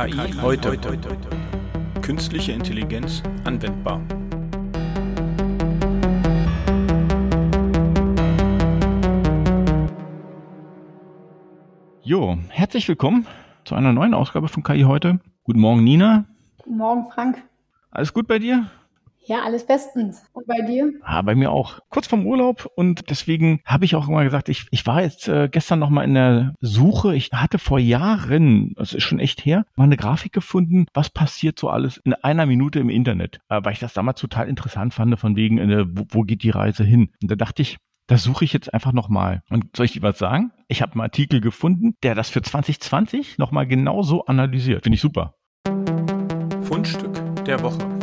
KI heute. Künstliche Intelligenz anwendbar. Jo, herzlich willkommen zu einer neuen Ausgabe von KI heute. Guten Morgen, Nina. Guten Morgen, Frank. Alles gut bei dir? Ja, alles bestens. Und bei dir? Ah, bei mir auch. Kurz vom Urlaub und deswegen habe ich auch immer gesagt, ich, ich war jetzt äh, gestern noch mal in der Suche. Ich hatte vor Jahren, das ist schon echt her, mal eine Grafik gefunden, was passiert so alles in einer Minute im Internet, äh, weil ich das damals total interessant fand, von wegen, äh, wo, wo geht die Reise hin? Und da dachte ich, das suche ich jetzt einfach nochmal. Und soll ich dir was sagen? Ich habe einen Artikel gefunden, der das für 2020 nochmal genau so analysiert. Finde ich super. Fundstück der Woche.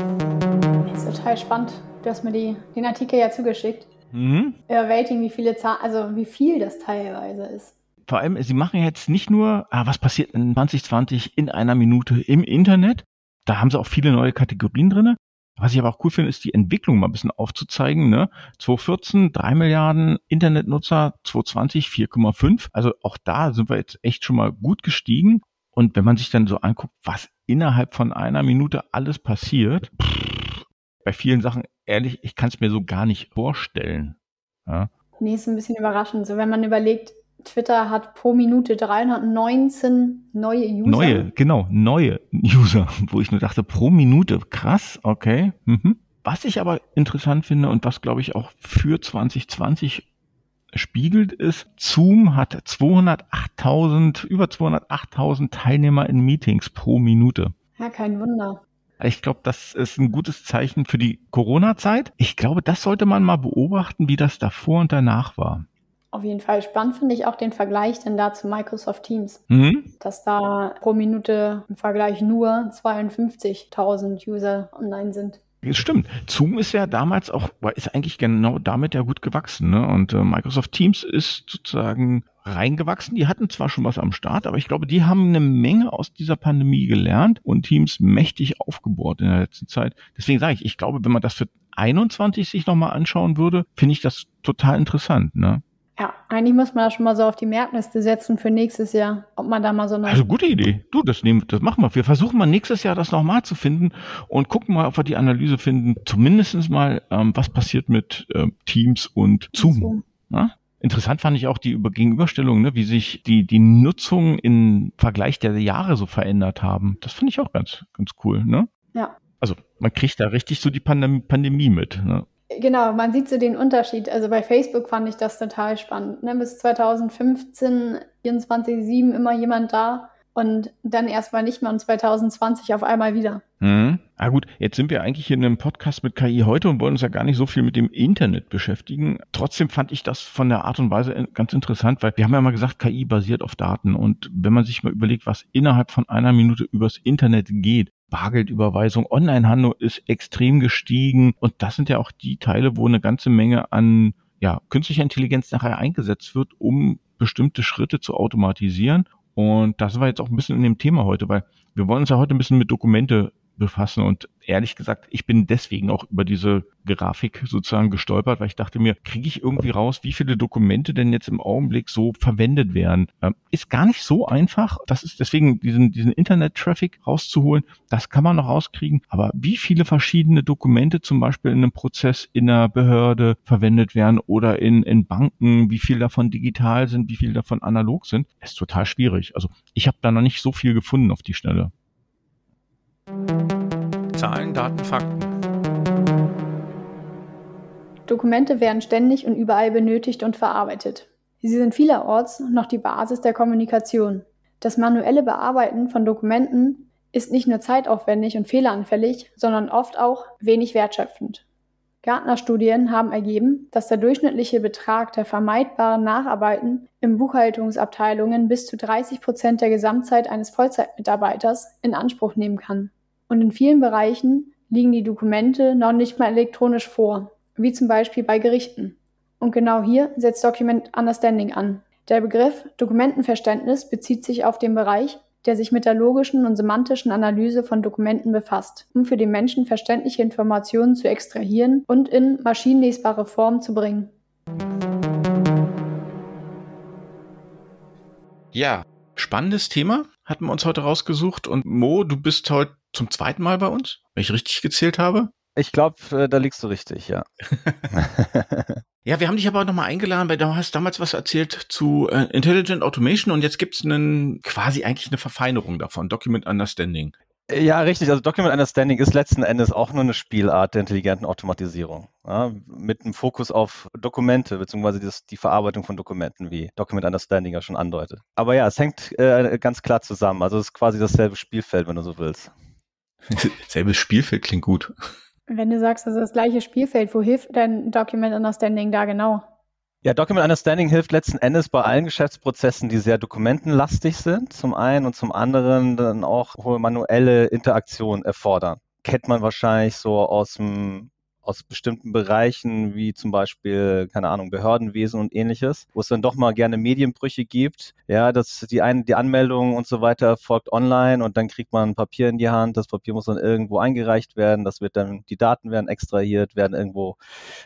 Das ist total spannend. Du hast mir die, den Artikel ja zugeschickt. Mhm. Überwältigend, wie viele Zahlen, also wie viel das teilweise ist. Vor allem, sie machen jetzt nicht nur, ah, was passiert in 2020 in einer Minute im Internet. Da haben sie auch viele neue Kategorien drinne. Was ich aber auch cool finde, ist die Entwicklung mal ein bisschen aufzuzeigen. Ne? 2014 3 Milliarden Internetnutzer, 2020 4,5. Also auch da sind wir jetzt echt schon mal gut gestiegen. Und wenn man sich dann so anguckt, was innerhalb von einer Minute alles passiert, pff, bei vielen Sachen, ehrlich, ich kann es mir so gar nicht vorstellen. Ja? Nee, ist ein bisschen überraschend. So, wenn man überlegt, Twitter hat pro Minute 319 neue User. Neue, genau, neue User, wo ich nur dachte, pro Minute, krass, okay. Mhm. Was ich aber interessant finde und was, glaube ich, auch für 2020 spiegelt, ist, Zoom hat 208.000, über 208.000 Teilnehmer in Meetings pro Minute. Ja, kein Wunder. Ich glaube, das ist ein gutes Zeichen für die Corona-Zeit. Ich glaube, das sollte man mal beobachten, wie das davor und danach war. Auf jeden Fall spannend finde ich auch den Vergleich denn da zu Microsoft Teams, Mhm. dass da pro Minute im Vergleich nur 52.000 User online sind. Das stimmt. Zoom ist ja damals auch, ist eigentlich genau damit ja gut gewachsen. Ne? Und äh, Microsoft Teams ist sozusagen reingewachsen. Die hatten zwar schon was am Start, aber ich glaube, die haben eine Menge aus dieser Pandemie gelernt und Teams mächtig aufgebohrt in der letzten Zeit. Deswegen sage ich, ich glaube, wenn man das für 21 sich nochmal anschauen würde, finde ich das total interessant. Ne? Ja, eigentlich muss man das schon mal so auf die Merkliste setzen für nächstes Jahr, ob man da mal so eine Also gute Idee. Du, das nehmen, das machen wir. Wir versuchen mal nächstes Jahr das nochmal zu finden und gucken mal, ob wir die Analyse finden. Zumindestens mal, ähm, was passiert mit ähm, Teams und Zoom. Zoom. Ja? Interessant fand ich auch die Über Gegenüberstellung, ne, wie sich die, die Nutzung im Vergleich der Jahre so verändert haben. Das finde ich auch ganz, ganz cool. Ne? Ja. Also man kriegt da richtig so die Pandemie, Pandemie mit. Ne? Genau, man sieht so den Unterschied. Also bei Facebook fand ich das total spannend. Ne? Bis 2015, 24-7 immer jemand da und dann erstmal nicht mehr und 2020 auf einmal wieder. Mhm. Ah gut, jetzt sind wir eigentlich in einem Podcast mit KI heute und wollen uns ja gar nicht so viel mit dem Internet beschäftigen. Trotzdem fand ich das von der Art und Weise ganz interessant, weil wir haben ja mal gesagt, KI basiert auf Daten und wenn man sich mal überlegt, was innerhalb von einer Minute übers Internet geht, Bargeldüberweisung, Onlinehandel ist extrem gestiegen und das sind ja auch die Teile, wo eine ganze Menge an ja, künstlicher Intelligenz nachher eingesetzt wird, um bestimmte Schritte zu automatisieren. Und da sind wir jetzt auch ein bisschen in dem Thema heute, weil wir wollen uns ja heute ein bisschen mit Dokumente befassen und ehrlich gesagt, ich bin deswegen auch über diese Grafik sozusagen gestolpert, weil ich dachte mir, kriege ich irgendwie raus, wie viele Dokumente denn jetzt im Augenblick so verwendet werden? Ähm, ist gar nicht so einfach. Das ist deswegen diesen, diesen Internet-Traffic rauszuholen. Das kann man noch rauskriegen. Aber wie viele verschiedene Dokumente zum Beispiel in einem Prozess in einer Behörde verwendet werden oder in, in Banken, wie viel davon digital sind, wie viel davon analog sind, ist total schwierig. Also ich habe da noch nicht so viel gefunden auf die Schnelle. Zahlen, Daten, Fakten. Dokumente werden ständig und überall benötigt und verarbeitet. Sie sind vielerorts noch die Basis der Kommunikation. Das manuelle Bearbeiten von Dokumenten ist nicht nur zeitaufwendig und fehleranfällig, sondern oft auch wenig wertschöpfend. Gartner-Studien haben ergeben, dass der durchschnittliche Betrag der vermeidbaren Nacharbeiten in Buchhaltungsabteilungen bis zu 30 Prozent der Gesamtzeit eines Vollzeitmitarbeiters in Anspruch nehmen kann. Und in vielen Bereichen liegen die Dokumente noch nicht mal elektronisch vor, wie zum Beispiel bei Gerichten. Und genau hier setzt Document Understanding an. Der Begriff Dokumentenverständnis bezieht sich auf den Bereich, der sich mit der logischen und semantischen Analyse von Dokumenten befasst, um für den Menschen verständliche Informationen zu extrahieren und in maschinenlesbare Form zu bringen. Ja, Spannendes Thema hatten wir uns heute rausgesucht. Und Mo, du bist heute zum zweiten Mal bei uns, wenn ich richtig gezählt habe. Ich glaube, äh, da liegst du richtig, ja. ja, wir haben dich aber nochmal eingeladen, weil du hast damals was erzählt zu äh, Intelligent Automation und jetzt gibt es quasi eigentlich eine Verfeinerung davon, Document Understanding. Ja, richtig. Also Document Understanding ist letzten Endes auch nur eine Spielart der intelligenten Automatisierung. Ja, mit einem Fokus auf Dokumente, beziehungsweise das, die Verarbeitung von Dokumenten, wie Document Understanding ja schon andeutet. Aber ja, es hängt äh, ganz klar zusammen. Also es ist quasi dasselbe Spielfeld, wenn du so willst. Selbes Spielfeld klingt gut. Wenn du sagst, das ist das gleiche Spielfeld, wo hilft denn Document Understanding da genau? Ja, Document Understanding hilft letzten Endes bei allen Geschäftsprozessen, die sehr dokumentenlastig sind, zum einen und zum anderen dann auch hohe manuelle Interaktion erfordern. Kennt man wahrscheinlich so aus dem aus bestimmten Bereichen, wie zum Beispiel, keine Ahnung, Behördenwesen und ähnliches, wo es dann doch mal gerne Medienbrüche gibt. Ja, dass die, ein, die Anmeldung und so weiter folgt online und dann kriegt man ein Papier in die Hand. Das Papier muss dann irgendwo eingereicht werden. Das wird dann, die Daten werden extrahiert, werden irgendwo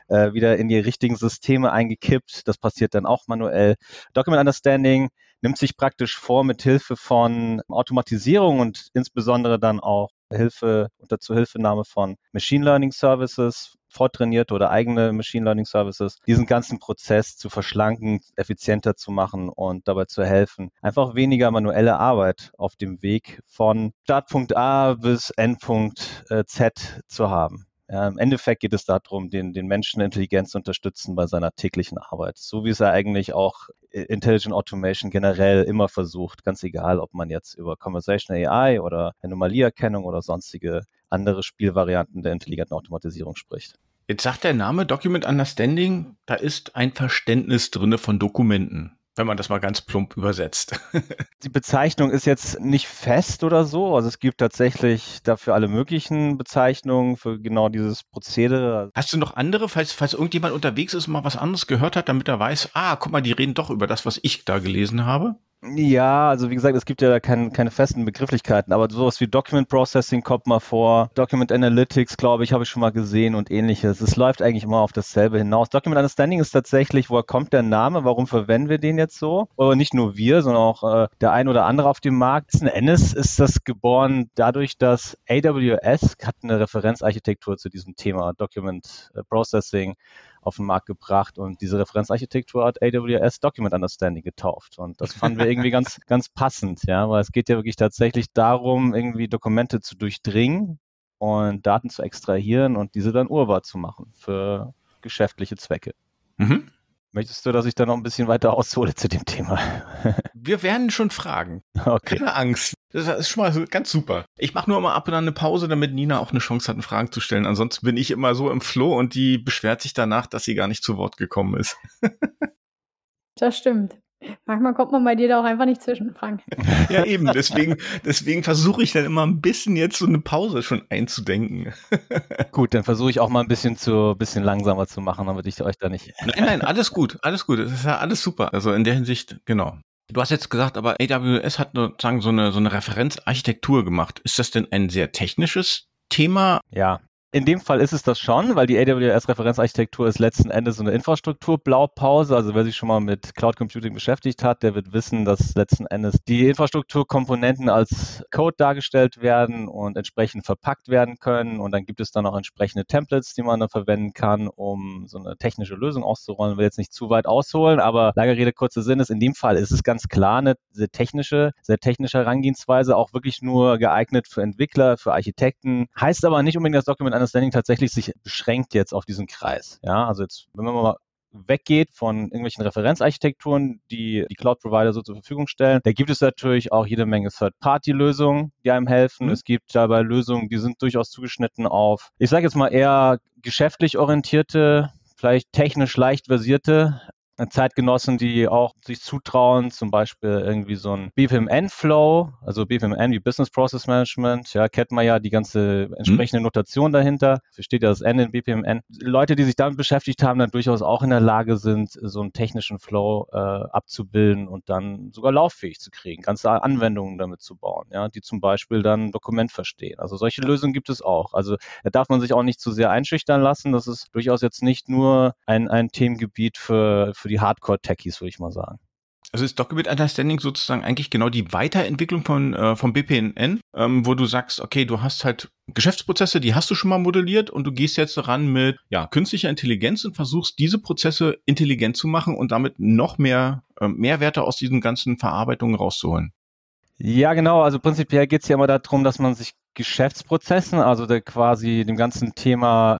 äh, wieder in die richtigen Systeme eingekippt. Das passiert dann auch manuell. Document Understanding nimmt sich praktisch vor, mit Hilfe von Automatisierung und insbesondere dann auch Hilfe unter Zuhilfenahme von Machine Learning Services, vortrainierte oder eigene Machine Learning Services, diesen ganzen Prozess zu verschlanken, effizienter zu machen und dabei zu helfen, einfach weniger manuelle Arbeit auf dem Weg von Startpunkt A bis Endpunkt äh, Z zu haben. Ja, Im Endeffekt geht es darum, den, den Menschen Intelligenz zu unterstützen bei seiner täglichen Arbeit. So wie es er eigentlich auch Intelligent Automation generell immer versucht, ganz egal, ob man jetzt über Conversational AI oder Anomalieerkennung oder sonstige andere Spielvarianten der intelligenten Automatisierung spricht. Jetzt sagt der Name Document Understanding, da ist ein Verständnis drinne von Dokumenten wenn man das mal ganz plump übersetzt. Die Bezeichnung ist jetzt nicht fest oder so. Also es gibt tatsächlich dafür alle möglichen Bezeichnungen für genau dieses Prozedere. Hast du noch andere, falls, falls irgendjemand unterwegs ist und mal was anderes gehört hat, damit er weiß, ah, guck mal, die reden doch über das, was ich da gelesen habe? Ja, also wie gesagt, es gibt ja kein, keine festen Begrifflichkeiten, aber sowas wie Document Processing kommt mal vor, Document Analytics, glaube ich, habe ich schon mal gesehen und ähnliches. Es läuft eigentlich immer auf dasselbe hinaus. Document Understanding ist tatsächlich, woher kommt der Name, warum verwenden wir den jetzt so? Aber nicht nur wir, sondern auch äh, der ein oder andere auf dem Markt. Letzten Endes ist das geboren dadurch, dass AWS hat eine Referenzarchitektur zu diesem Thema Document äh, Processing auf den Markt gebracht und diese Referenzarchitektur hat AWS Document Understanding getauft. Und das fanden wir irgendwie ganz, ganz passend, ja, weil es geht ja wirklich tatsächlich darum, irgendwie Dokumente zu durchdringen und Daten zu extrahieren und diese dann urbar zu machen für geschäftliche Zwecke. Mhm. Möchtest du, dass ich da noch ein bisschen weiter aushole zu dem Thema? Wir werden schon fragen. Okay. Keine Angst. Das ist schon mal ganz super. Ich mache nur immer ab und an eine Pause, damit Nina auch eine Chance hat, eine Fragen zu stellen. Ansonsten bin ich immer so im Flow und die beschwert sich danach, dass sie gar nicht zu Wort gekommen ist. Das stimmt. Manchmal kommt man bei dir da auch einfach nicht zwischen, Frank. ja, eben. Deswegen, deswegen versuche ich dann immer ein bisschen jetzt so eine Pause schon einzudenken. gut, dann versuche ich auch mal ein bisschen zu, bisschen langsamer zu machen, damit ich euch da nicht. nein, nein, alles gut, alles gut. Das ist ja alles super. Also in der Hinsicht, genau. Du hast jetzt gesagt, aber AWS hat sozusagen so eine, so eine Referenzarchitektur gemacht. Ist das denn ein sehr technisches Thema? Ja, in dem Fall ist es das schon, weil die AWS-Referenzarchitektur ist letzten Endes so eine Infrastrukturblaupause. Also wer sich schon mal mit Cloud Computing beschäftigt hat, der wird wissen, dass letzten Endes die Infrastrukturkomponenten als Code dargestellt werden und entsprechend verpackt werden können. Und dann gibt es dann auch entsprechende Templates, die man dann verwenden kann, um so eine technische Lösung auszurollen. Ich will jetzt nicht zu weit ausholen, aber lange Rede, kurzer Sinn ist, in dem Fall ist es ganz klar eine sehr technische, sehr technische Herangehensweise, auch wirklich nur geeignet für Entwickler, für Architekten. Heißt aber nicht unbedingt, dass Document Understanding tatsächlich sich beschränkt jetzt auf diesen Kreis. Ja, also jetzt, wenn man mal weggeht von irgendwelchen Referenzarchitekturen, die die Cloud-Provider so zur Verfügung stellen. Da gibt es natürlich auch jede Menge Third-Party-Lösungen, die einem helfen. Mhm. Es gibt dabei Lösungen, die sind durchaus zugeschnitten auf, ich sage jetzt mal eher geschäftlich orientierte, vielleicht technisch leicht versierte Zeitgenossen, die auch sich zutrauen, zum Beispiel irgendwie so ein BPMN-Flow, also BPMN wie Business Process Management, ja, kennt man ja die ganze entsprechende mhm. Notation dahinter, versteht ja das N in BPMN. Leute, die sich damit beschäftigt haben, dann durchaus auch in der Lage sind, so einen technischen Flow äh, abzubilden und dann sogar lauffähig zu kriegen, ganze Anwendungen damit zu bauen, ja, die zum Beispiel dann ein Dokument verstehen. Also solche Lösungen gibt es auch. Also da darf man sich auch nicht zu sehr einschüchtern lassen. Das ist durchaus jetzt nicht nur ein, ein Themengebiet für, für die Hardcore-Techies, würde ich mal sagen. Also ist Document Understanding sozusagen eigentlich genau die Weiterentwicklung von äh, vom BPNN, ähm, wo du sagst, okay, du hast halt Geschäftsprozesse, die hast du schon mal modelliert und du gehst jetzt ran mit ja künstlicher Intelligenz und versuchst diese Prozesse intelligent zu machen und damit noch mehr äh, Mehrwerte aus diesen ganzen Verarbeitungen rauszuholen. Ja, genau. Also prinzipiell geht es ja immer darum, dass man sich Geschäftsprozessen, also der quasi dem ganzen Thema,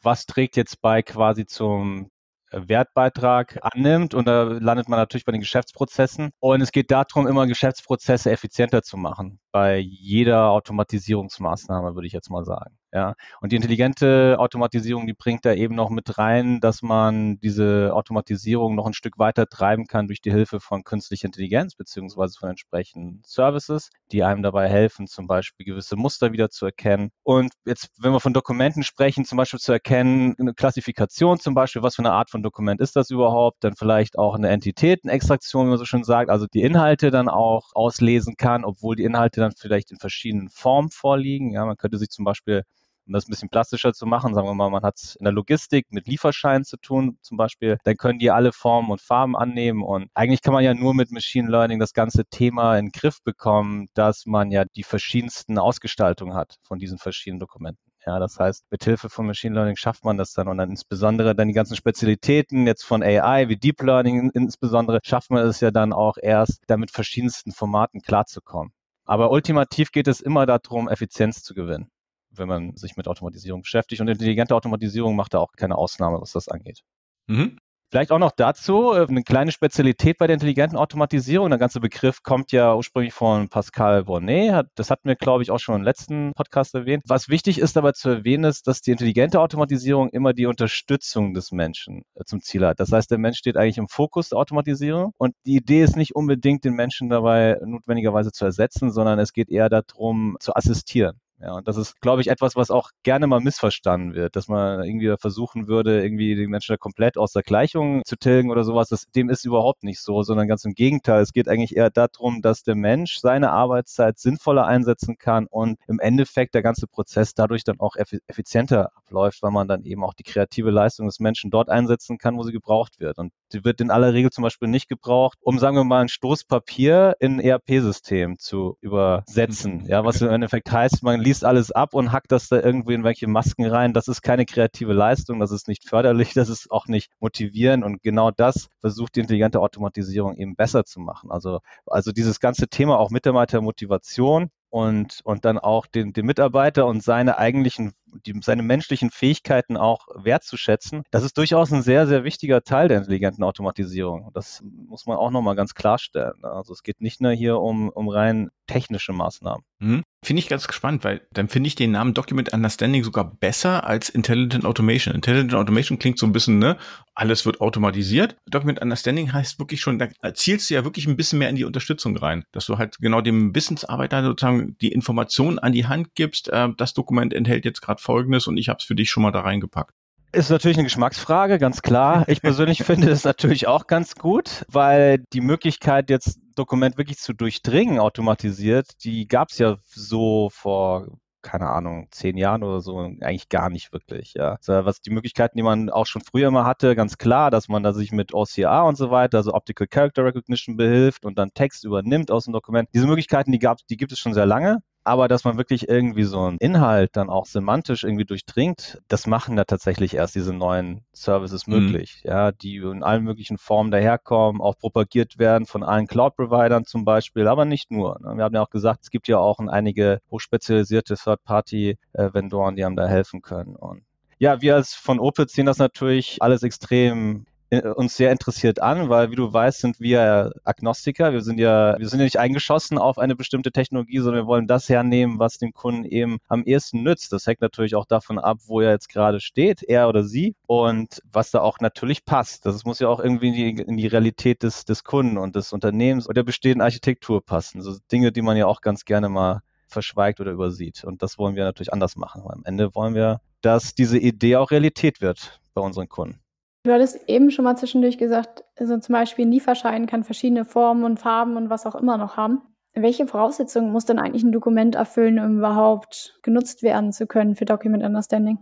was trägt jetzt bei quasi zum Wertbeitrag annimmt und da landet man natürlich bei den Geschäftsprozessen. Und es geht darum, immer Geschäftsprozesse effizienter zu machen bei jeder Automatisierungsmaßnahme, würde ich jetzt mal sagen. Ja. Und die intelligente Automatisierung, die bringt da eben noch mit rein, dass man diese Automatisierung noch ein Stück weiter treiben kann durch die Hilfe von künstlicher Intelligenz beziehungsweise von entsprechenden Services, die einem dabei helfen, zum Beispiel gewisse Muster wieder zu erkennen. Und jetzt, wenn wir von Dokumenten sprechen, zum Beispiel zu erkennen, eine Klassifikation zum Beispiel, was für eine Art von Dokument ist das überhaupt, dann vielleicht auch eine Entitätenextraktion, wie man so schön sagt, also die Inhalte dann auch auslesen kann, obwohl die Inhalte dann vielleicht in verschiedenen Formen vorliegen. Ja, man könnte sich zum Beispiel um das ein bisschen plastischer zu machen, sagen wir mal, man hat in der Logistik mit Lieferscheinen zu tun zum Beispiel, dann können die alle Formen und Farben annehmen und eigentlich kann man ja nur mit Machine Learning das ganze Thema in den Griff bekommen, dass man ja die verschiedensten Ausgestaltungen hat von diesen verschiedenen Dokumenten. Ja, das heißt, mit Hilfe von Machine Learning schafft man das dann und dann insbesondere dann die ganzen Spezialitäten jetzt von AI wie Deep Learning insbesondere schafft man es ja dann auch erst, damit verschiedensten Formaten klarzukommen. Aber ultimativ geht es immer darum, Effizienz zu gewinnen wenn man sich mit Automatisierung beschäftigt. Und intelligente Automatisierung macht da auch keine Ausnahme, was das angeht. Mhm. Vielleicht auch noch dazu äh, eine kleine Spezialität bei der intelligenten Automatisierung. Der ganze Begriff kommt ja ursprünglich von Pascal Bonnet. Das hatten wir, glaube ich, auch schon im letzten Podcast erwähnt. Was wichtig ist aber zu erwähnen, ist, dass die intelligente Automatisierung immer die Unterstützung des Menschen äh, zum Ziel hat. Das heißt, der Mensch steht eigentlich im Fokus der Automatisierung und die Idee ist nicht unbedingt, den Menschen dabei notwendigerweise zu ersetzen, sondern es geht eher darum, zu assistieren. Ja, und das ist, glaube ich, etwas, was auch gerne mal missverstanden wird, dass man irgendwie versuchen würde, irgendwie den Menschen da komplett aus der Gleichung zu tilgen oder sowas. Das, dem ist überhaupt nicht so, sondern ganz im Gegenteil. Es geht eigentlich eher darum, dass der Mensch seine Arbeitszeit sinnvoller einsetzen kann und im Endeffekt der ganze Prozess dadurch dann auch effizienter abläuft, weil man dann eben auch die kreative Leistung des Menschen dort einsetzen kann, wo sie gebraucht wird. Und die wird in aller Regel zum Beispiel nicht gebraucht, um, sagen wir mal, ein Stoßpapier in ein ERP-System zu übersetzen. Ja, was im Endeffekt heißt, man liest alles ab und hackt das da irgendwie in welche Masken rein. Das ist keine kreative Leistung, das ist nicht förderlich, das ist auch nicht motivierend und genau das versucht die intelligente Automatisierung eben besser zu machen. Also, also dieses ganze Thema auch Mitarbeitermotivation und, und dann auch den, den Mitarbeiter und seine eigentlichen, die, seine menschlichen Fähigkeiten auch wertzuschätzen, das ist durchaus ein sehr, sehr wichtiger Teil der intelligenten Automatisierung. Das muss man auch nochmal ganz klarstellen. Also es geht nicht nur hier um, um rein technische Maßnahmen. Hm. Finde ich ganz gespannt, weil dann finde ich den Namen Document Understanding sogar besser als Intelligent Automation. Intelligent Automation klingt so ein bisschen, ne, alles wird automatisiert. Document Understanding heißt wirklich schon, da zielst du ja wirklich ein bisschen mehr in die Unterstützung rein, dass du halt genau dem Wissensarbeiter sozusagen die Informationen an die Hand gibst, äh, das Dokument enthält jetzt gerade Folgendes und ich habe es für dich schon mal da reingepackt. Ist natürlich eine Geschmacksfrage, ganz klar. Ich persönlich finde es natürlich auch ganz gut, weil die Möglichkeit, jetzt Dokument wirklich zu durchdringen, automatisiert, die gab es ja so vor keine Ahnung, zehn Jahren oder so, eigentlich gar nicht wirklich. Ja. Also was die Möglichkeiten, die man auch schon früher immer hatte, ganz klar, dass man da sich mit OCR und so weiter, also Optical Character Recognition behilft und dann Text übernimmt aus dem Dokument. Diese Möglichkeiten, die gab, die gibt es schon sehr lange. Aber dass man wirklich irgendwie so einen Inhalt dann auch semantisch irgendwie durchdringt, das machen da tatsächlich erst diese neuen Services mhm. möglich, mhm. ja, die in allen möglichen Formen daherkommen, auch propagiert werden von allen Cloud-Providern zum Beispiel, aber nicht nur. Ne? Wir haben ja auch gesagt, es gibt ja auch einige hochspezialisierte Third-Party-Vendoren, die einem da helfen können. Und ja, wir als von Opel sehen das natürlich alles extrem uns sehr interessiert an, weil wie du weißt, sind wir Agnostiker. Wir sind ja, wir sind ja nicht eingeschossen auf eine bestimmte Technologie, sondern wir wollen das hernehmen, was dem Kunden eben am ehesten nützt. Das hängt natürlich auch davon ab, wo er jetzt gerade steht, er oder sie, und was da auch natürlich passt. Das muss ja auch irgendwie in die, in die Realität des, des Kunden und des Unternehmens oder der bestehenden Architektur passen. So Dinge, die man ja auch ganz gerne mal verschweigt oder übersieht. Und das wollen wir natürlich anders machen. Am Ende wollen wir, dass diese Idee auch Realität wird bei unseren Kunden. Du hattest eben schon mal zwischendurch gesagt, also zum Beispiel ein Lieferschein kann verschiedene Formen und Farben und was auch immer noch haben. Welche Voraussetzungen muss denn eigentlich ein Dokument erfüllen, um überhaupt genutzt werden zu können für Document Understanding?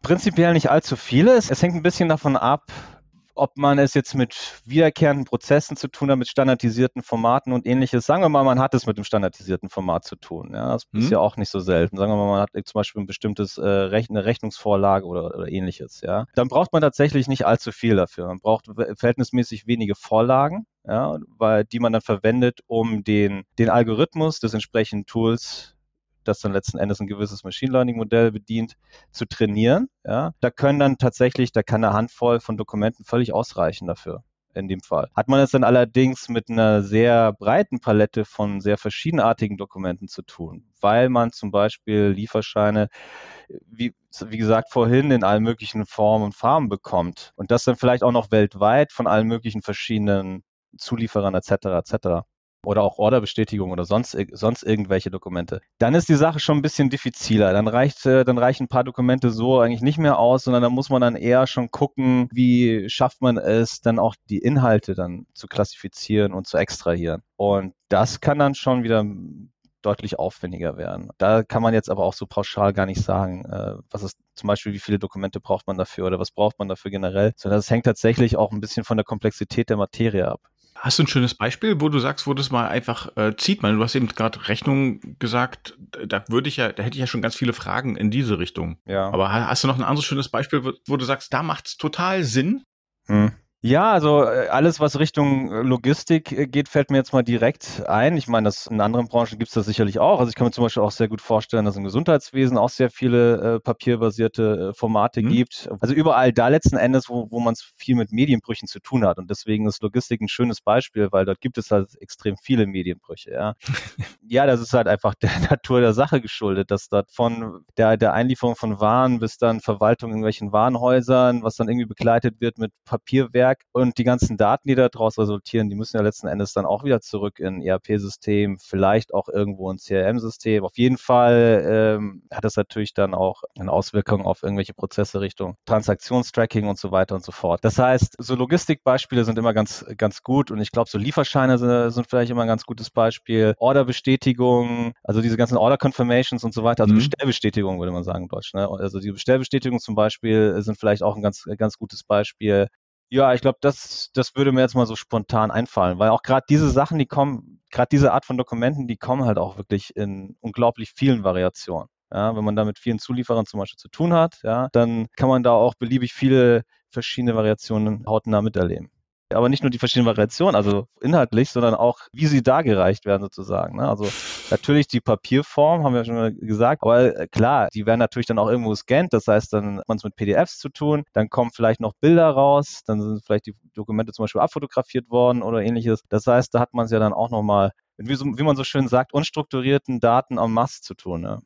Prinzipiell nicht allzu viele. Es hängt ein bisschen davon ab, ob man es jetzt mit wiederkehrenden Prozessen zu tun hat, mit standardisierten Formaten und ähnliches. Sagen wir mal, man hat es mit einem standardisierten Format zu tun. Ja, das mhm. ist ja auch nicht so selten. Sagen wir mal, man hat zum Beispiel ein bestimmtes äh, Rech eine Rechnungsvorlage oder, oder ähnliches. Ja, dann braucht man tatsächlich nicht allzu viel dafür. Man braucht verhältnismäßig wenige Vorlagen. Ja, weil die man dann verwendet, um den, den Algorithmus des entsprechenden Tools das dann letzten Endes ein gewisses Machine Learning Modell bedient, zu trainieren. Ja, da können dann tatsächlich, da kann eine Handvoll von Dokumenten völlig ausreichen dafür in dem Fall. Hat man es dann allerdings mit einer sehr breiten Palette von sehr verschiedenartigen Dokumenten zu tun, weil man zum Beispiel Lieferscheine, wie, wie gesagt, vorhin in allen möglichen Formen und Farben bekommt und das dann vielleicht auch noch weltweit von allen möglichen verschiedenen Zulieferern etc. etc oder auch Orderbestätigung oder sonst, sonst irgendwelche Dokumente. Dann ist die Sache schon ein bisschen diffiziler. Dann reicht, äh, dann reichen ein paar Dokumente so eigentlich nicht mehr aus, sondern da muss man dann eher schon gucken, wie schafft man es, dann auch die Inhalte dann zu klassifizieren und zu extrahieren. Und das kann dann schon wieder deutlich aufwendiger werden. Da kann man jetzt aber auch so pauschal gar nicht sagen, äh, was ist zum Beispiel, wie viele Dokumente braucht man dafür oder was braucht man dafür generell, sondern das hängt tatsächlich auch ein bisschen von der Komplexität der Materie ab. Hast du ein schönes Beispiel, wo du sagst, wo das mal einfach äh, zieht? Man, du hast eben gerade Rechnung gesagt, da würde ich ja, da hätte ich ja schon ganz viele Fragen in diese Richtung. Ja. Aber hast du noch ein anderes schönes Beispiel, wo, wo du sagst, da macht es total Sinn? Hm. Ja, also äh, alles, was Richtung äh, Logistik äh, geht, fällt mir jetzt mal direkt ein. Ich meine, das in anderen Branchen gibt es das sicherlich auch. Also ich kann mir zum Beispiel auch sehr gut vorstellen, dass im Gesundheitswesen auch sehr viele äh, papierbasierte äh, Formate mhm. gibt. Also überall da letzten Endes, wo, wo man es viel mit Medienbrüchen zu tun hat. Und deswegen ist Logistik ein schönes Beispiel, weil dort gibt es halt extrem viele Medienbrüche. Ja, ja das ist halt einfach der Natur der Sache geschuldet, dass dort von der, der Einlieferung von Waren bis dann Verwaltung in irgendwelchen Warenhäusern, was dann irgendwie begleitet wird mit Papierwerk, Netzwerk und die ganzen Daten, die daraus resultieren, die müssen ja letzten Endes dann auch wieder zurück in ein ERP-System, vielleicht auch irgendwo ein CRM-System. Auf jeden Fall ähm, hat es natürlich dann auch eine Auswirkung auf irgendwelche Prozesse Richtung Transaktionstracking und so weiter und so fort. Das heißt, so Logistikbeispiele sind immer ganz, ganz gut und ich glaube, so Lieferscheine sind, sind, vielleicht immer ein ganz gutes Beispiel. Orderbestätigung, also diese ganzen Order Confirmations und so weiter, also mhm. Bestellbestätigung würde man sagen in Deutsch. Ne? Also die Bestellbestätigung zum Beispiel sind vielleicht auch ein ganz, ganz gutes Beispiel. Ja, ich glaube, das, das würde mir jetzt mal so spontan einfallen, weil auch gerade diese Sachen, die kommen, gerade diese Art von Dokumenten, die kommen halt auch wirklich in unglaublich vielen Variationen. Ja, wenn man da mit vielen Zulieferern zum Beispiel zu tun hat, ja, dann kann man da auch beliebig viele verschiedene Variationen hautnah miterleben aber nicht nur die verschiedenen Variationen, also inhaltlich, sondern auch, wie sie dargereicht werden sozusagen. Ne? Also natürlich die Papierform, haben wir schon gesagt, aber äh, klar, die werden natürlich dann auch irgendwo gescannt, das heißt, dann hat man es mit PDFs zu tun, dann kommen vielleicht noch Bilder raus, dann sind vielleicht die Dokumente zum Beispiel abfotografiert worden oder ähnliches. Das heißt, da hat man es ja dann auch nochmal, wie, so, wie man so schön sagt, unstrukturierten Daten en masse zu tun. Ne?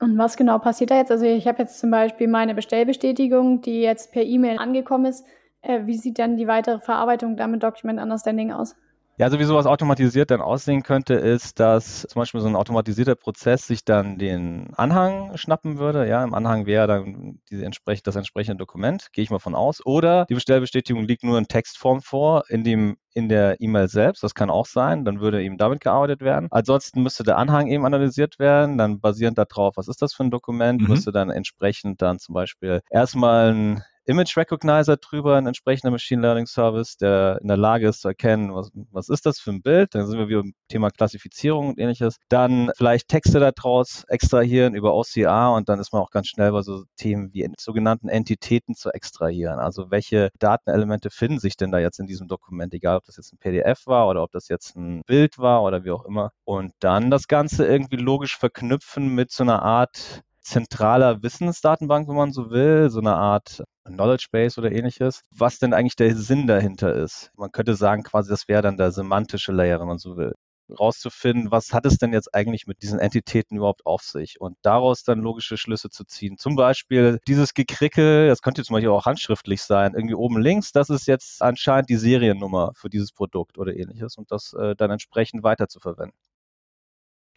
Und was genau passiert da jetzt? Also ich habe jetzt zum Beispiel meine Bestellbestätigung, die jetzt per E-Mail angekommen ist. Äh, wie sieht dann die weitere Verarbeitung damit Document Understanding aus? Ja, also wie sowas automatisiert dann aussehen könnte, ist, dass zum Beispiel so ein automatisierter Prozess sich dann den Anhang schnappen würde. Ja, im Anhang wäre dann diese entsprech das entsprechende Dokument, gehe ich mal von aus. Oder die Bestellbestätigung liegt nur in Textform vor, in dem in der E-Mail selbst. Das kann auch sein. Dann würde eben damit gearbeitet werden. Ansonsten müsste der Anhang eben analysiert werden. Dann basierend darauf, was ist das für ein Dokument, mhm. müsste dann entsprechend dann zum Beispiel erstmal ein Image Recognizer drüber, ein entsprechender Machine Learning Service, der in der Lage ist zu erkennen, was, was ist das für ein Bild. Dann sind wir wieder im Thema Klassifizierung und ähnliches. Dann vielleicht Texte daraus extrahieren über OCR und dann ist man auch ganz schnell bei so Themen wie sogenannten Entitäten zu extrahieren. Also welche Datenelemente finden sich denn da jetzt in diesem Dokument, egal ob das jetzt ein PDF war oder ob das jetzt ein Bild war oder wie auch immer. Und dann das Ganze irgendwie logisch verknüpfen mit so einer Art zentraler Wissensdatenbank, wenn man so will, so eine Art Knowledge Base oder ähnliches, was denn eigentlich der Sinn dahinter ist. Man könnte sagen, quasi, das wäre dann der semantische Layer, wenn man so will rauszufinden, was hat es denn jetzt eigentlich mit diesen Entitäten überhaupt auf sich und daraus dann logische Schlüsse zu ziehen. Zum Beispiel dieses Gekrickel, das könnte zum Beispiel auch handschriftlich sein, irgendwie oben links, das ist jetzt anscheinend die Seriennummer für dieses Produkt oder ähnliches und das äh, dann entsprechend weiter zu verwenden.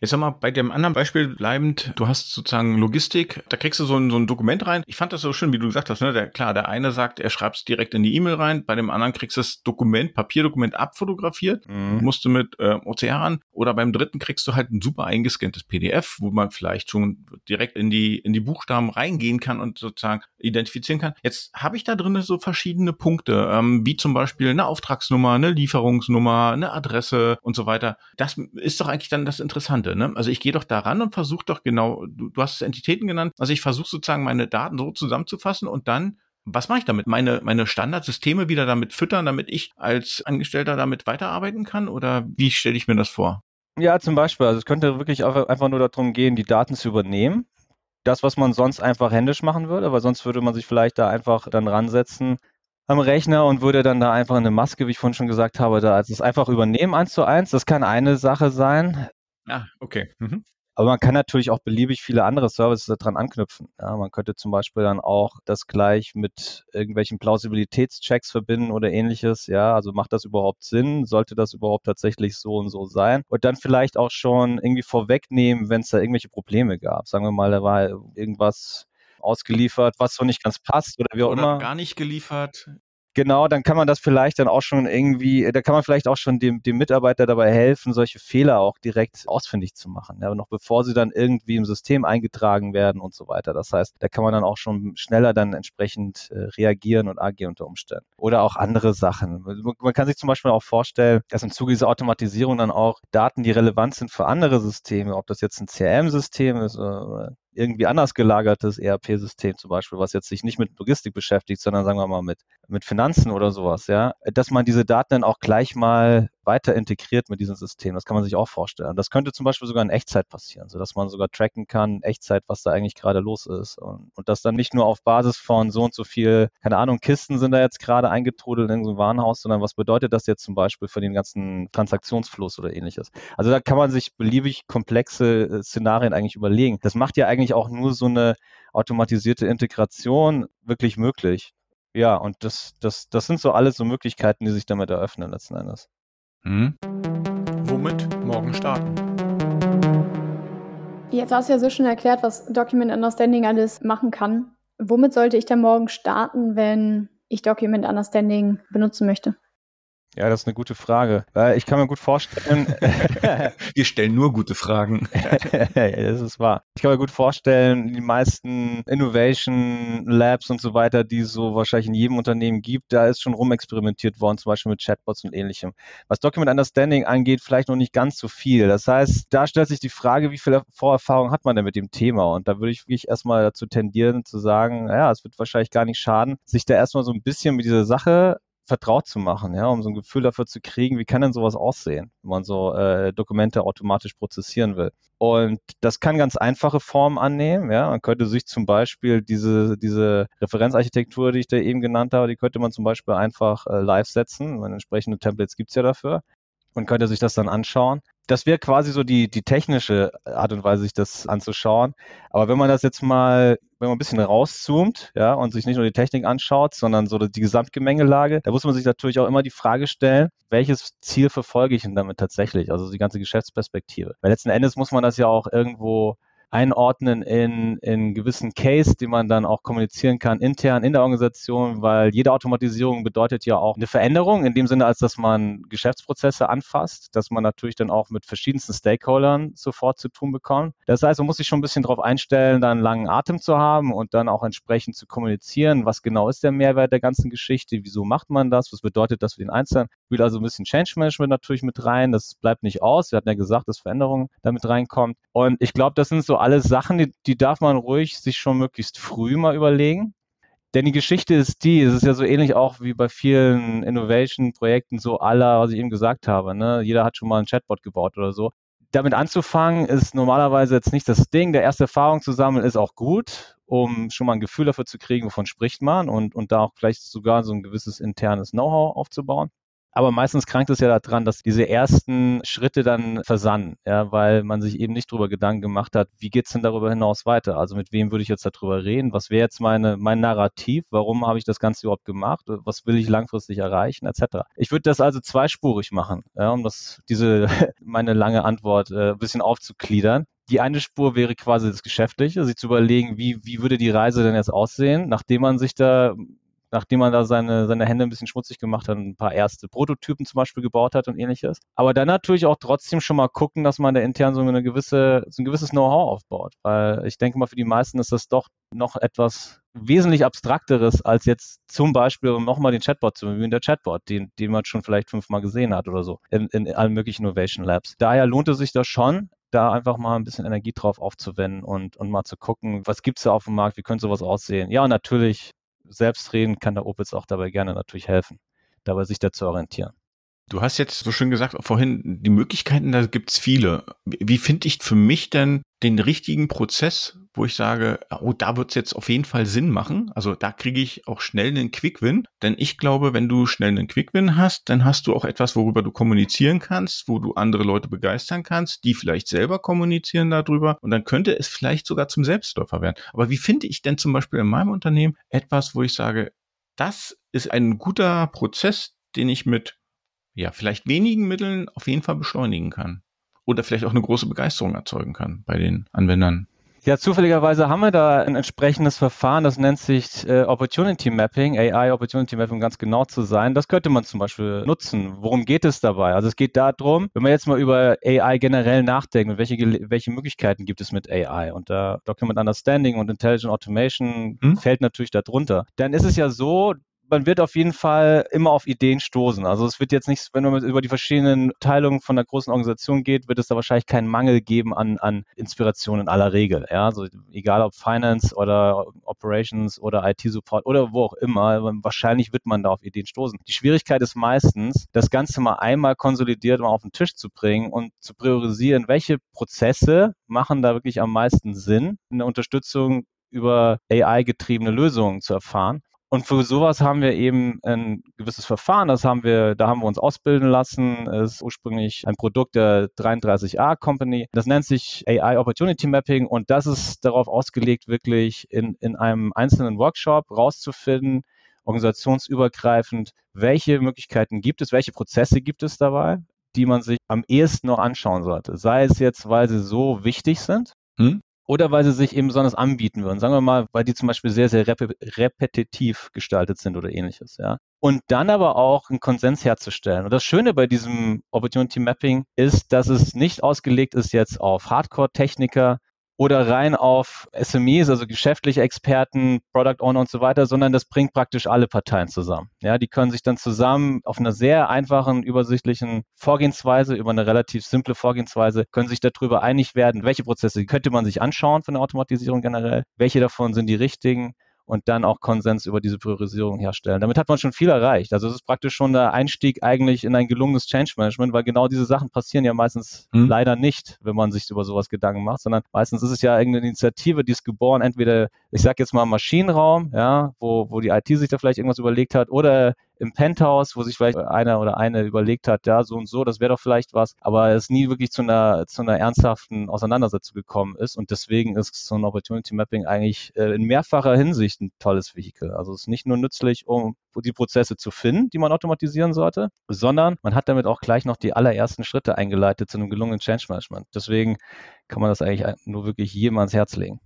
Jetzt sag mal, bei dem anderen Beispiel bleibend, du hast sozusagen Logistik, da kriegst du so ein, so ein Dokument rein. Ich fand das so schön, wie du gesagt hast, ne? Der, klar, der eine sagt, er schreibt es direkt in die E-Mail rein, bei dem anderen kriegst du das Dokument, Papierdokument abfotografiert, mhm. musst du mit äh, OCR an oder beim dritten kriegst du halt ein super eingescanntes PDF, wo man vielleicht schon direkt in die, in die Buchstaben reingehen kann und sozusagen identifizieren kann. Jetzt habe ich da drin so verschiedene Punkte, ähm, wie zum Beispiel eine Auftragsnummer, eine Lieferungsnummer, eine Adresse und so weiter. Das ist doch eigentlich dann das Interessante. Ne? Also ich gehe doch daran und versuche doch genau, du, du hast es Entitäten genannt, also ich versuche sozusagen meine Daten so zusammenzufassen und dann was mache ich damit? Meine, meine Standardsysteme wieder damit füttern, damit ich als Angestellter damit weiterarbeiten kann? Oder wie stelle ich mir das vor? Ja, zum Beispiel. Also es könnte wirklich einfach nur darum gehen, die Daten zu übernehmen. Das, was man sonst einfach händisch machen würde, weil sonst würde man sich vielleicht da einfach dann ransetzen am Rechner und würde dann da einfach eine Maske, wie ich vorhin schon gesagt habe, da also es einfach übernehmen eins zu eins. Das kann eine Sache sein. Ah, okay. Mhm. Aber man kann natürlich auch beliebig viele andere Services daran anknüpfen. Ja, man könnte zum Beispiel dann auch das gleich mit irgendwelchen Plausibilitätschecks verbinden oder ähnliches. Ja, also macht das überhaupt Sinn? Sollte das überhaupt tatsächlich so und so sein? Und dann vielleicht auch schon irgendwie vorwegnehmen, wenn es da irgendwelche Probleme gab. Sagen wir mal, da war irgendwas ausgeliefert, was so nicht ganz passt oder wie auch oder immer. Gar nicht geliefert. Genau, dann kann man das vielleicht dann auch schon irgendwie, da kann man vielleicht auch schon dem, dem Mitarbeiter dabei helfen, solche Fehler auch direkt ausfindig zu machen, ja, noch bevor sie dann irgendwie im System eingetragen werden und so weiter. Das heißt, da kann man dann auch schon schneller dann entsprechend äh, reagieren und agieren unter Umständen. Oder auch andere Sachen. Man kann sich zum Beispiel auch vorstellen, dass im Zuge dieser Automatisierung dann auch Daten, die relevant sind für andere Systeme, ob das jetzt ein CRM-System ist oder irgendwie anders gelagertes ERP-System zum Beispiel, was jetzt sich nicht mit Logistik beschäftigt, sondern sagen wir mal mit, mit Finanzen oder sowas, ja, dass man diese Daten dann auch gleich mal weiter integriert mit diesem System. Das kann man sich auch vorstellen. Das könnte zum Beispiel sogar in Echtzeit passieren, sodass man sogar tracken kann, in Echtzeit, was da eigentlich gerade los ist. Und, und das dann nicht nur auf Basis von so und so viel, keine Ahnung, Kisten sind da jetzt gerade eingetrudelt in so ein Warenhaus, sondern was bedeutet das jetzt zum Beispiel für den ganzen Transaktionsfluss oder ähnliches. Also da kann man sich beliebig komplexe äh, Szenarien eigentlich überlegen. Das macht ja eigentlich auch nur so eine automatisierte Integration wirklich möglich. Ja, und das, das, das sind so alles so Möglichkeiten, die sich damit eröffnen letzten Endes. Hm? Womit morgen starten? Jetzt hast du ja so schon erklärt, was Document Understanding alles machen kann. Womit sollte ich denn morgen starten, wenn ich Document Understanding benutzen möchte? Ja, das ist eine gute Frage. Ich kann mir gut vorstellen. Wir stellen nur gute Fragen. das ist wahr. Ich kann mir gut vorstellen, die meisten Innovation Labs und so weiter, die es so wahrscheinlich in jedem Unternehmen gibt, da ist schon rumexperimentiert worden, zum Beispiel mit Chatbots und ähnlichem. Was Document Understanding angeht, vielleicht noch nicht ganz so viel. Das heißt, da stellt sich die Frage, wie viel Vorerfahrung hat man denn mit dem Thema? Und da würde ich wirklich erstmal dazu tendieren, zu sagen, ja, es wird wahrscheinlich gar nicht schaden, sich da erstmal so ein bisschen mit dieser Sache vertraut zu machen, ja, um so ein Gefühl dafür zu kriegen, wie kann denn sowas aussehen, wenn man so äh, Dokumente automatisch prozessieren will. Und das kann ganz einfache Formen annehmen, ja. Man könnte sich zum Beispiel diese, diese Referenzarchitektur, die ich da eben genannt habe, die könnte man zum Beispiel einfach äh, live setzen. Meine entsprechende Templates gibt's ja dafür und könnte sich das dann anschauen. Das wäre quasi so die, die technische Art und Weise, sich das anzuschauen. Aber wenn man das jetzt mal, wenn man ein bisschen rauszoomt, ja, und sich nicht nur die Technik anschaut, sondern so die Gesamtgemengelage, da muss man sich natürlich auch immer die Frage stellen, welches Ziel verfolge ich denn damit tatsächlich? Also die ganze Geschäftsperspektive. Weil letzten Endes muss man das ja auch irgendwo einordnen in, in gewissen Case, die man dann auch kommunizieren kann intern in der Organisation, weil jede Automatisierung bedeutet ja auch eine Veränderung in dem Sinne, als dass man Geschäftsprozesse anfasst, dass man natürlich dann auch mit verschiedensten Stakeholdern sofort zu tun bekommt. Das heißt, man muss sich schon ein bisschen darauf einstellen, dann einen langen Atem zu haben und dann auch entsprechend zu kommunizieren, was genau ist der Mehrwert der ganzen Geschichte, wieso macht man das, was bedeutet das für den Einzelnen. Spielt also ein bisschen Change Management natürlich mit rein, das bleibt nicht aus. Wir hatten ja gesagt, dass Veränderungen damit reinkommt. Und ich glaube, das sind so alles Sachen, die, die darf man ruhig sich schon möglichst früh mal überlegen. Denn die Geschichte ist die, es ist ja so ähnlich auch wie bei vielen Innovation-Projekten so aller, was ich eben gesagt habe. Ne? Jeder hat schon mal einen Chatbot gebaut oder so. Damit anzufangen ist normalerweise jetzt nicht das Ding. Der erste Erfahrung zu sammeln ist auch gut, um schon mal ein Gefühl dafür zu kriegen, wovon spricht man und, und da auch vielleicht sogar so ein gewisses internes Know-how aufzubauen. Aber meistens krankt es ja daran, dass diese ersten Schritte dann versanden, ja, weil man sich eben nicht darüber Gedanken gemacht hat, wie geht's denn darüber hinaus weiter? Also mit wem würde ich jetzt darüber reden? Was wäre jetzt meine, mein Narrativ? Warum habe ich das Ganze überhaupt gemacht? Was will ich langfristig erreichen? Etc. Ich würde das also zweispurig machen, ja, um das, diese, meine lange Antwort äh, ein bisschen aufzugliedern. Die eine Spur wäre quasi das Geschäftliche, sich zu überlegen, wie, wie würde die Reise denn jetzt aussehen, nachdem man sich da nachdem man da seine, seine Hände ein bisschen schmutzig gemacht hat, ein paar erste Prototypen zum Beispiel gebaut hat und ähnliches. Aber dann natürlich auch trotzdem schon mal gucken, dass man da intern so eine gewisse, so ein gewisses Know-how aufbaut. Weil ich denke mal, für die meisten ist das doch noch etwas wesentlich abstrakteres als jetzt zum Beispiel, um nochmal den Chatbot zu bemühen, der Chatbot, den, den man schon vielleicht fünfmal gesehen hat oder so in, in allen möglichen Innovation Labs. Daher lohnt es sich das schon, da einfach mal ein bisschen Energie drauf aufzuwenden und, und mal zu gucken, was gibt es da auf dem Markt, wie könnte sowas aussehen. Ja, natürlich selbstredend kann der Opitz auch dabei gerne natürlich helfen, dabei sich da zu orientieren. Du hast jetzt so schön gesagt, vorhin, die Möglichkeiten, da gibt's viele. Wie finde ich für mich denn den richtigen Prozess, wo ich sage, oh, da wird's jetzt auf jeden Fall Sinn machen. Also da kriege ich auch schnell einen Quick-Win. Denn ich glaube, wenn du schnell einen Quick-Win hast, dann hast du auch etwas, worüber du kommunizieren kannst, wo du andere Leute begeistern kannst, die vielleicht selber kommunizieren darüber. Und dann könnte es vielleicht sogar zum Selbstläufer werden. Aber wie finde ich denn zum Beispiel in meinem Unternehmen etwas, wo ich sage, das ist ein guter Prozess, den ich mit ja, vielleicht wenigen Mitteln auf jeden Fall beschleunigen kann. Oder vielleicht auch eine große Begeisterung erzeugen kann bei den Anwendern. Ja, zufälligerweise haben wir da ein entsprechendes Verfahren, das nennt sich äh, Opportunity Mapping, AI Opportunity Mapping, um ganz genau zu sein. Das könnte man zum Beispiel nutzen. Worum geht es dabei? Also es geht darum, wenn man jetzt mal über AI generell nachdenkt, welche, welche Möglichkeiten gibt es mit AI? Und da Document Understanding und Intelligent Automation hm? fällt natürlich darunter. Dann ist es ja so, man wird auf jeden Fall immer auf Ideen stoßen. Also es wird jetzt nicht, wenn man über die verschiedenen Teilungen von einer großen Organisation geht, wird es da wahrscheinlich keinen Mangel geben an, an Inspiration in aller Regel. Ja, also egal ob Finance oder Operations oder IT-Support oder wo auch immer, wahrscheinlich wird man da auf Ideen stoßen. Die Schwierigkeit ist meistens, das Ganze mal einmal konsolidiert mal auf den Tisch zu bringen und zu priorisieren, welche Prozesse machen da wirklich am meisten Sinn, eine Unterstützung über AI-getriebene Lösungen zu erfahren und für sowas haben wir eben ein gewisses Verfahren. Das haben wir, da haben wir uns ausbilden lassen. Das ist ursprünglich ein Produkt der 33A Company. Das nennt sich AI Opportunity Mapping und das ist darauf ausgelegt, wirklich in, in einem einzelnen Workshop rauszufinden, organisationsübergreifend, welche Möglichkeiten gibt es, welche Prozesse gibt es dabei, die man sich am ehesten noch anschauen sollte. Sei es jetzt, weil sie so wichtig sind, hm? Oder weil sie sich eben besonders anbieten würden. Sagen wir mal, weil die zum Beispiel sehr, sehr rep repetitiv gestaltet sind oder ähnliches, ja. Und dann aber auch einen Konsens herzustellen. Und das Schöne bei diesem Opportunity Mapping ist, dass es nicht ausgelegt ist jetzt auf Hardcore-Techniker, oder rein auf SMEs, also geschäftliche Experten, Product Owner und so weiter, sondern das bringt praktisch alle Parteien zusammen. Ja, die können sich dann zusammen auf einer sehr einfachen, übersichtlichen Vorgehensweise, über eine relativ simple Vorgehensweise, können sich darüber einig werden, welche Prozesse könnte man sich anschauen von der Automatisierung generell, welche davon sind die richtigen, und dann auch Konsens über diese Priorisierung herstellen. Damit hat man schon viel erreicht. Also es ist praktisch schon der Einstieg eigentlich in ein gelungenes Change Management, weil genau diese Sachen passieren ja meistens mhm. leider nicht, wenn man sich über sowas Gedanken macht, sondern meistens ist es ja irgendeine Initiative, die ist geboren, entweder, ich sage jetzt mal Maschinenraum, ja, wo, wo die IT sich da vielleicht irgendwas überlegt hat, oder im Penthouse, wo sich vielleicht einer oder eine überlegt hat, ja, so und so, das wäre doch vielleicht was, aber es nie wirklich zu einer, zu einer ernsthaften Auseinandersetzung gekommen ist. Und deswegen ist so ein Opportunity Mapping eigentlich äh, in mehrfacher Hinsicht ein tolles Vehikel. Also es ist nicht nur nützlich, um die Prozesse zu finden, die man automatisieren sollte, sondern man hat damit auch gleich noch die allerersten Schritte eingeleitet zu einem gelungenen Change Management. Deswegen kann man das eigentlich nur wirklich jedem ans Herz legen.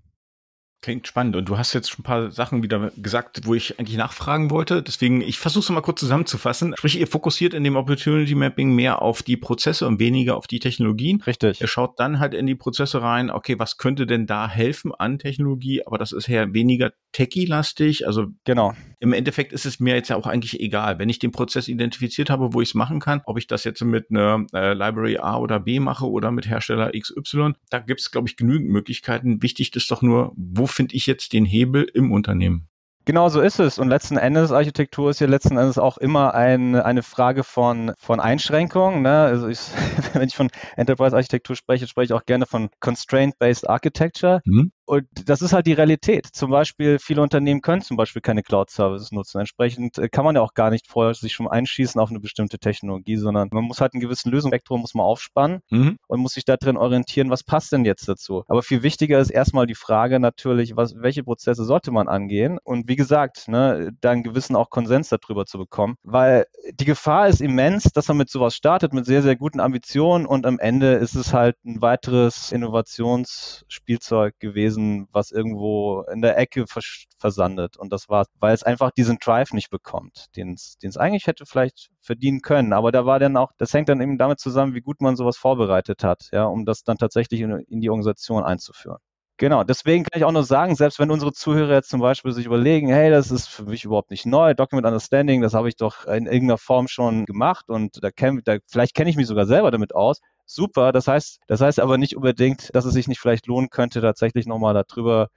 Klingt spannend. Und du hast jetzt schon ein paar Sachen wieder gesagt, wo ich eigentlich nachfragen wollte. Deswegen, ich versuche es mal kurz zusammenzufassen. Sprich, ihr fokussiert in dem Opportunity Mapping mehr auf die Prozesse und weniger auf die Technologien. Richtig. Ihr schaut dann halt in die Prozesse rein, okay, was könnte denn da helfen an Technologie? Aber das ist ja weniger techie-lastig. Also genau. Im Endeffekt ist es mir jetzt ja auch eigentlich egal. Wenn ich den Prozess identifiziert habe, wo ich es machen kann, ob ich das jetzt mit einer äh, Library A oder B mache oder mit Hersteller XY, da gibt es, glaube ich, genügend Möglichkeiten. Wichtig ist doch nur, wo finde ich jetzt den Hebel im Unternehmen? Genau so ist es. Und letzten Endes, Architektur ist ja letzten Endes auch immer ein, eine Frage von, von Einschränkungen. Ne? Also ich, wenn ich von Enterprise-Architektur spreche, spreche ich auch gerne von Constraint-Based Architecture. Mhm. Und das ist halt die Realität. Zum Beispiel, viele Unternehmen können zum Beispiel keine Cloud-Services nutzen. Entsprechend äh, kann man ja auch gar nicht vorher sich schon einschießen auf eine bestimmte Technologie, sondern man muss halt einen gewissen Lösungsspektrum muss man aufspannen mhm. und muss sich da drin orientieren, was passt denn jetzt dazu. Aber viel wichtiger ist erstmal die Frage natürlich, was, welche Prozesse sollte man angehen? Und wie gesagt, ne, da einen gewissen auch Konsens darüber zu bekommen, weil die Gefahr ist immens, dass man mit sowas startet, mit sehr, sehr guten Ambitionen und am Ende ist es halt ein weiteres Innovationsspielzeug gewesen, gewesen, was irgendwo in der Ecke vers versandet. Und das war, weil es einfach diesen Drive nicht bekommt, den es eigentlich hätte vielleicht verdienen können. Aber da war dann auch, das hängt dann eben damit zusammen, wie gut man sowas vorbereitet hat, ja, um das dann tatsächlich in, in die Organisation einzuführen. Genau, deswegen kann ich auch nur sagen, selbst wenn unsere Zuhörer jetzt zum Beispiel sich überlegen, hey, das ist für mich überhaupt nicht neu, Document Understanding, das habe ich doch in irgendeiner Form schon gemacht und da, kenn, da vielleicht kenne ich mich sogar selber damit aus, super. Das heißt, das heißt aber nicht unbedingt, dass es sich nicht vielleicht lohnen könnte, tatsächlich nochmal darüber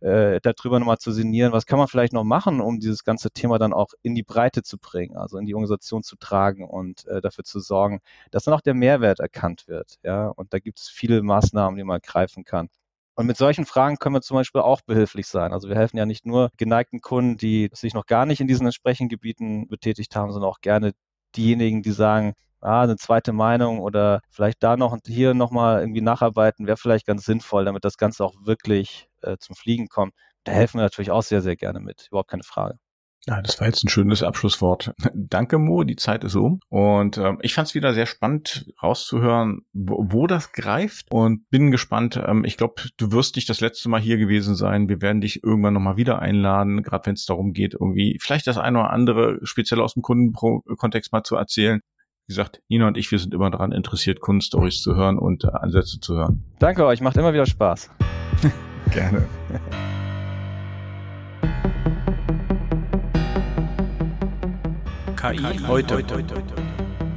äh, darüber nochmal zu sinnieren, was kann man vielleicht noch machen, um dieses ganze Thema dann auch in die Breite zu bringen, also in die Organisation zu tragen und äh, dafür zu sorgen, dass dann auch der Mehrwert erkannt wird. Ja, und da gibt es viele Maßnahmen, die man greifen kann. Und mit solchen Fragen können wir zum Beispiel auch behilflich sein. Also wir helfen ja nicht nur geneigten Kunden, die sich noch gar nicht in diesen entsprechenden Gebieten betätigt haben, sondern auch gerne diejenigen, die sagen, ah, eine zweite Meinung oder vielleicht da noch und hier nochmal irgendwie nacharbeiten, wäre vielleicht ganz sinnvoll, damit das Ganze auch wirklich äh, zum Fliegen kommt. Da helfen wir natürlich auch sehr, sehr gerne mit. Überhaupt keine Frage. Ja, das war jetzt ein schönes Abschlusswort. Danke, Mo, die Zeit ist um. Und ähm, ich fand es wieder sehr spannend rauszuhören, wo, wo das greift und bin gespannt. Ähm, ich glaube, du wirst nicht das letzte Mal hier gewesen sein. Wir werden dich irgendwann nochmal wieder einladen, gerade wenn es darum geht, irgendwie vielleicht das eine oder andere speziell aus dem Kundenkontext mal zu erzählen. Wie gesagt, Nina und ich, wir sind immer daran interessiert, Kundenstories zu hören und äh, Ansätze zu hören. Danke euch, macht immer wieder Spaß. Gerne. KI, heute.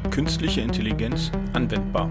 Künstliche Intelligenz anwendbar.